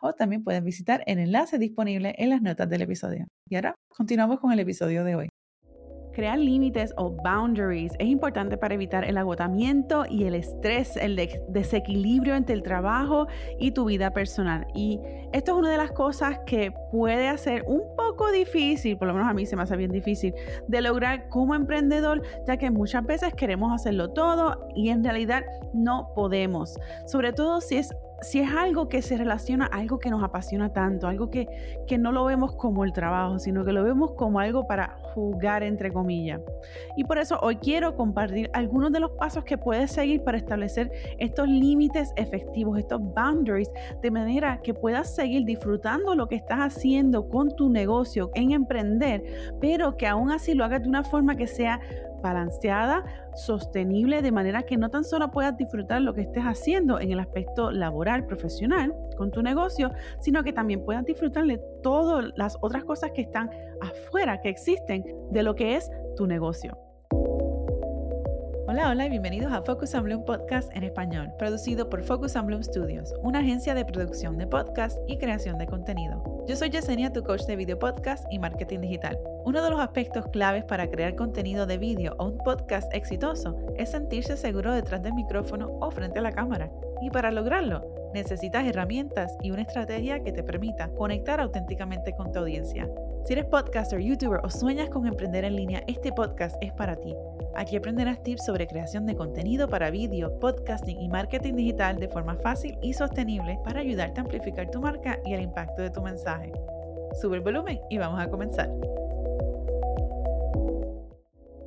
o también puedes visitar el enlace disponible en las notas del episodio. Y ahora continuamos con el episodio de hoy. Crear límites o boundaries es importante para evitar el agotamiento y el estrés, el desequilibrio entre el trabajo y tu vida personal. Y esto es una de las cosas que puede hacer un poco difícil, por lo menos a mí se me hace bien difícil, de lograr como emprendedor, ya que muchas veces queremos hacerlo todo y en realidad no podemos. Sobre todo si es si es algo que se relaciona algo que nos apasiona tanto, algo que, que, no lo vemos como el trabajo, sino que lo vemos como algo para jugar, entre comillas. Y por eso hoy quiero compartir algunos de los pasos que puedes seguir para establecer estos límites efectivos, estos boundaries, de manera que puedas seguir disfrutando lo que estás haciendo con tu negocio en emprender, pero que aún así lo hagas de una forma que sea balanceada, sostenible, de manera que no tan solo puedas disfrutar lo que estés haciendo en el aspecto laboral, profesional, con tu negocio, sino que también puedas disfrutar de todas las otras cosas que están afuera, que existen de lo que es tu negocio. Hola, hola y bienvenidos a Focus on Bloom Podcast en español, producido por Focus on Bloom Studios, una agencia de producción de podcast y creación de contenido. Yo soy Yesenia, tu coach de video podcast y marketing digital. Uno de los aspectos claves para crear contenido de vídeo o un podcast exitoso es sentirse seguro detrás del micrófono o frente a la cámara. Y para lograrlo, necesitas herramientas y una estrategia que te permita conectar auténticamente con tu audiencia. Si eres podcaster, youtuber o sueñas con emprender en línea, este podcast es para ti. Aquí aprenderás tips sobre creación de contenido para vídeo, podcasting y marketing digital de forma fácil y sostenible para ayudarte a amplificar tu marca y el impacto de tu mensaje. Sube el volumen y vamos a comenzar.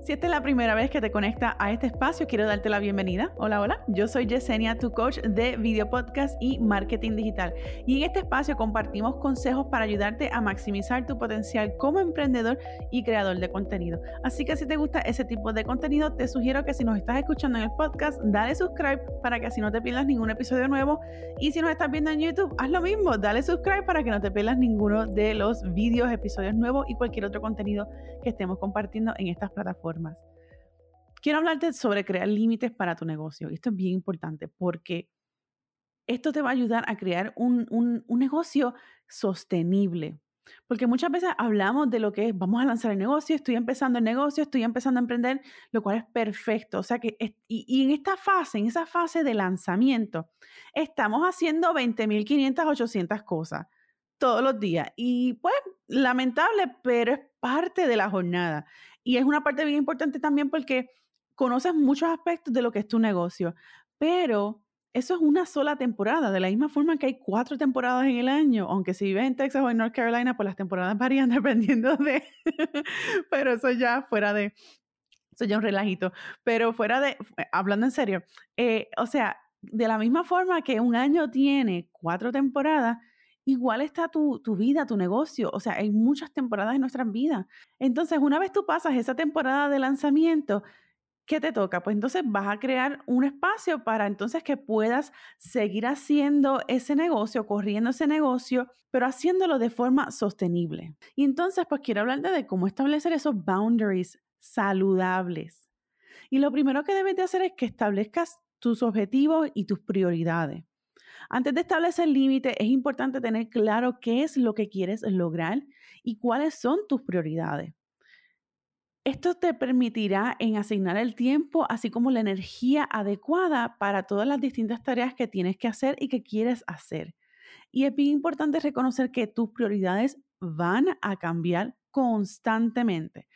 Si esta es la primera vez que te conecta a este espacio, quiero darte la bienvenida. Hola, hola. Yo soy Yesenia, tu coach de video podcast y marketing digital. Y en este espacio compartimos consejos para ayudarte a maximizar tu potencial como emprendedor y creador de contenido. Así que si te gusta ese tipo de contenido, te sugiero que si nos estás escuchando en el podcast, dale subscribe para que así no te pierdas ningún episodio nuevo. Y si nos estás viendo en YouTube, haz lo mismo, dale subscribe para que no te pierdas ninguno de los vídeos, episodios nuevos y cualquier otro contenido que estemos compartiendo en estas plataformas. Quiero hablarte sobre crear límites para tu negocio. Esto es bien importante porque esto te va a ayudar a crear un, un, negocio sostenible. Porque muchas veces hablamos de lo que es, vamos a lanzar el negocio, estoy empezando el negocio, estoy empezando a emprender, lo cual es perfecto. O sea que, y en esta fase, en esa fase de lanzamiento, estamos haciendo 20.500, 800 cosas todos los días. Y pues, lamentable, pero es parte de la jornada. Y es una parte bien importante también porque conoces muchos aspectos de lo que es tu negocio, pero eso es una sola temporada, de la misma forma que hay cuatro temporadas en el año, aunque si vives en Texas o en North Carolina, pues las temporadas varían dependiendo de, pero eso ya fuera de, eso ya un relajito, pero fuera de, hablando en serio, eh, o sea, de la misma forma que un año tiene cuatro temporadas, igual está tu, vida, tu negocio. O sea, hay muchas temporadas en nuestras vidas. Entonces, una vez tú pasas esa temporada de lanzamiento, ¿qué te toca? Pues entonces vas a crear un espacio para entonces que puedas seguir haciendo ese negocio, corriendo ese negocio, pero haciéndolo de forma sostenible. Y entonces, pues quiero hablarte de cómo establecer esos boundaries saludables. Y lo primero que debes de hacer es que establezcas tus objetivos y tus prioridades. Antes de establecer límites, es importante tener claro qué es lo que quieres lograr y cuáles son tus prioridades. Esto te permitirá en asignar el tiempo, así como la energía adecuada para todas las distintas tareas que tienes que hacer y que quieres hacer. Y es importante reconocer que tus prioridades van a cambiar constantemente.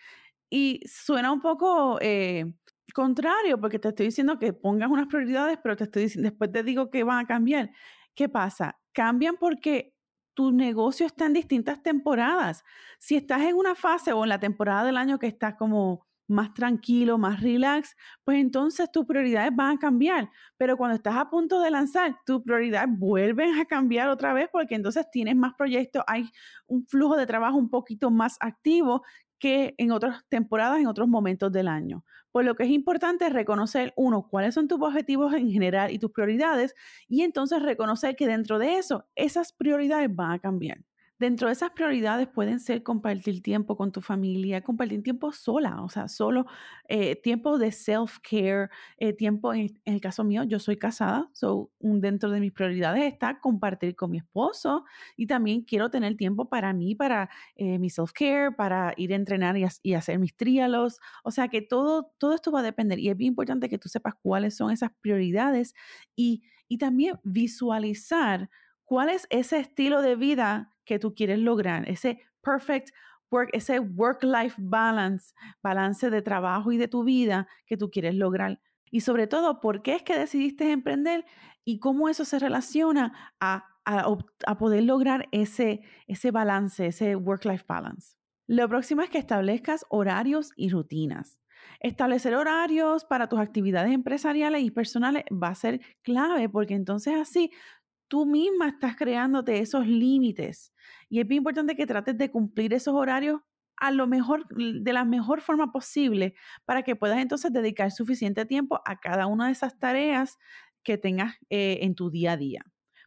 Y suena un poco eh, contrario, porque te estoy diciendo que pongas unas prioridades, pero te estoy diciendo, después te digo que van a cambiar. ¿Qué pasa? Cambian porque tu negocio está en distintas temporadas. Si estás en una fase o en la temporada del año que estás como más tranquilo, más relax, pues entonces tus prioridades van a cambiar. Pero cuando estás a punto de lanzar, tus prioridades vuelven a cambiar otra vez porque entonces tienes más proyectos, hay un flujo de trabajo un poquito más activo que en otras temporadas, en otros momentos del año. Por lo que es importante reconocer, uno, cuáles son tus objetivos en general y tus prioridades, y entonces reconocer que dentro de eso, esas prioridades van a cambiar. Dentro de esas prioridades pueden ser compartir tiempo con tu familia, compartir tiempo sola, o sea, solo eh, tiempo de self-care, eh, tiempo, en, el caso mío, yo soy casada, so, dentro de mis prioridades está compartir con mi esposo y también quiero tener tiempo para mí, para eh, mi self-care, para ir a entrenar y, hacer mis tríalos, o sea que todo, todo esto va a depender y es bien importante que tú sepas cuáles son esas prioridades y, y también visualizar cuál es ese estilo de vida que tú quieres lograr, ese perfect work, ese work-life balance, balance de trabajo y de tu vida que tú quieres lograr. Y sobre todo, ¿por qué es que decidiste emprender y cómo eso se relaciona a, a, poder lograr ese, ese balance, ese work-life balance? Lo próximo es que establezcas horarios y rutinas. Establecer horarios para tus actividades empresariales y personales va a ser clave porque entonces así tú misma estás creándote esos límites. Y es bien importante que trates de cumplir esos horarios a lo mejor, de la mejor forma posible, para que puedas entonces dedicar suficiente tiempo a cada una de esas tareas que tengas eh, en tu día a día.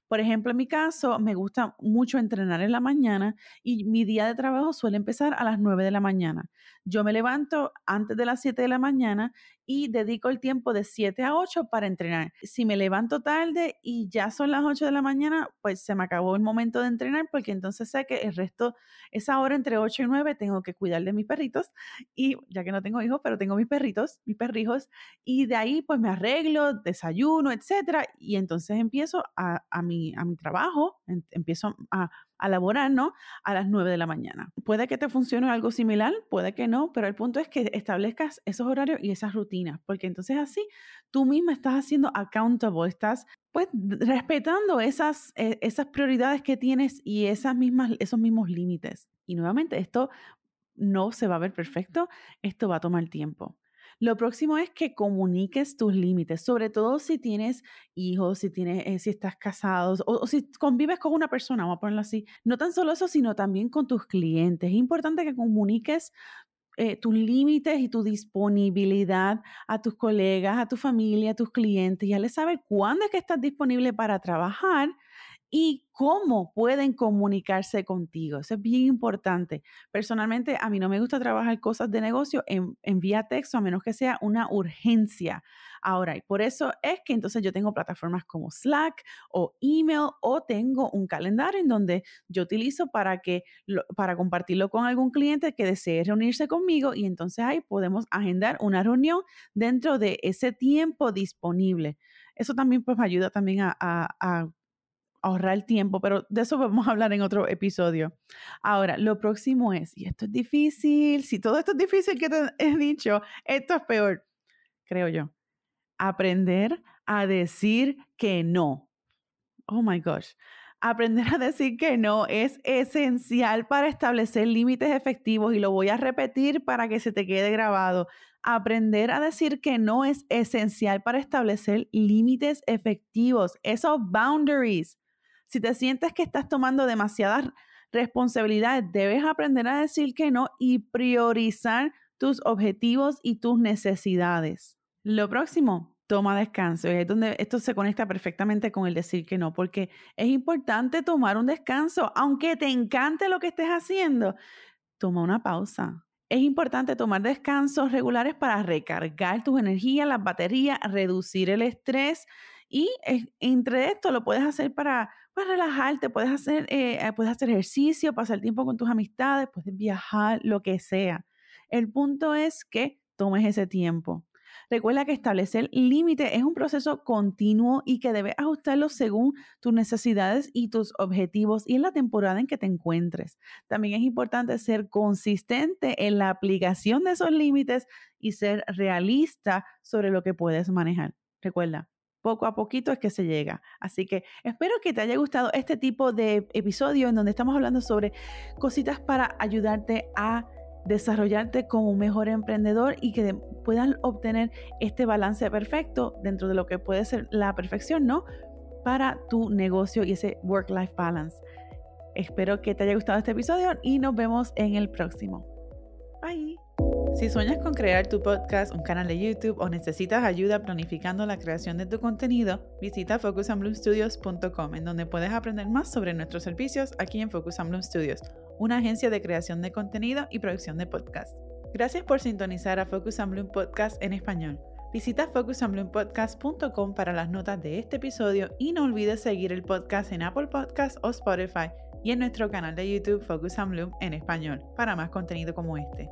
Por ejemplo, en mi caso, me gusta mucho entrenar en la mañana y mi día de trabajo suele empezar a las 9 de la mañana. Yo me levanto antes de las 7 de la mañana y dedico el tiempo de 7 a 8 para entrenar. Si me levanto tarde y ya son las 8 de la mañana, pues se me acabó el momento de entrenar porque entonces sé que el resto, esa hora entre 8 y 9, tengo que cuidar de mis perritos y ya que no tengo hijos, pero tengo mis perritos, mis perrijos, y de ahí pues me arreglo, desayuno, etcétera, y entonces empiezo a, mi, a mi trabajo, empiezo a a laborar, ¿no? A las 9 de la mañana. Puede que te funcione algo similar, puede que no, pero el punto es que establezcas esos horarios y esas rutinas, porque entonces así tú misma estás haciendo accountable, estás pues respetando esas, eh, esas prioridades que tienes y esas mismas, esos mismos límites. Y nuevamente, esto no se va a ver perfecto, esto va a tomar tiempo. Lo próximo es que comuniques tus límites, sobre todo si tienes hijos, si, tienes, eh, si estás casado o, si convives con una persona, vamos a ponerlo así. No tan solo eso, sino también con tus clientes. Es importante que comuniques eh, tus límites y tu disponibilidad a tus colegas, a tu familia, a tus clientes. Ya les saber cuándo es que estás disponible para trabajar y cómo pueden comunicarse contigo. Eso es bien importante. Personalmente, a mí no me gusta trabajar cosas de negocio en, vía texto, a menos que sea una urgencia. Ahora, y por eso es que entonces yo tengo plataformas como Slack o email o tengo un calendario en donde yo utilizo para, que, para compartirlo con algún cliente que desee reunirse conmigo y entonces ahí podemos agendar una reunión dentro de ese tiempo disponible. Eso también pues me ayuda también a ahorrar tiempo, pero de eso vamos a hablar en otro episodio. Ahora, lo próximo es, y esto es difícil, si todo esto es difícil que te he dicho, esto es peor, creo yo. Aprender a decir que no. Oh my gosh. Aprender a decir que no es esencial para establecer límites efectivos y lo voy a repetir para que se te quede grabado. Aprender a decir que no es esencial para establecer límites efectivos, esos boundaries. Si te sientes que estás tomando demasiadas responsabilidades, debes aprender a decir que no y priorizar tus objetivos y tus necesidades. Lo próximo, toma descanso. Y es donde esto se conecta perfectamente con el decir que no, porque es importante tomar un descanso, aunque te encante lo que estés haciendo. Toma una pausa. Es importante tomar descansos regulares para recargar tus energías, las baterías, reducir el estrés y entre esto lo puedes hacer para pues, relajarte, puedes hacer, eh, eh, puedes hacer ejercicio, pasar tiempo con tus amistades, puedes viajar, lo que sea. El punto es que tomes ese tiempo. Recuerda que establecer límites es un proceso continuo y que debes ajustarlo según tus necesidades y tus objetivos y en la temporada en que te encuentres. También es importante ser consistente en la aplicación de esos límites y ser realista sobre lo que puedes manejar. Recuerda, poco a poquito es que se llega. Así que espero que te haya gustado este tipo de episodio en donde estamos hablando sobre cositas para ayudarte a desarrollarte como un mejor emprendedor y que puedas obtener este balance perfecto dentro de lo que puede ser la perfección, ¿no? Para tu negocio y ese work-life balance. Espero que te haya gustado este episodio y nos vemos en el próximo. Bye. Si sueñas con crear tu podcast, un canal de YouTube o necesitas ayuda planificando la creación de tu contenido, visita focusandbloomstudios.com en donde puedes aprender más sobre nuestros servicios aquí en Focus Bloom Studios, una agencia de creación de contenido y producción de podcast. Gracias por sintonizar a Focus Bloom Podcast en español. Visita focusandbloompodcast.com para las notas de este episodio y no olvides seguir el podcast en Apple Podcasts o Spotify y en nuestro canal de YouTube Focus Bloom en español para más contenido como este.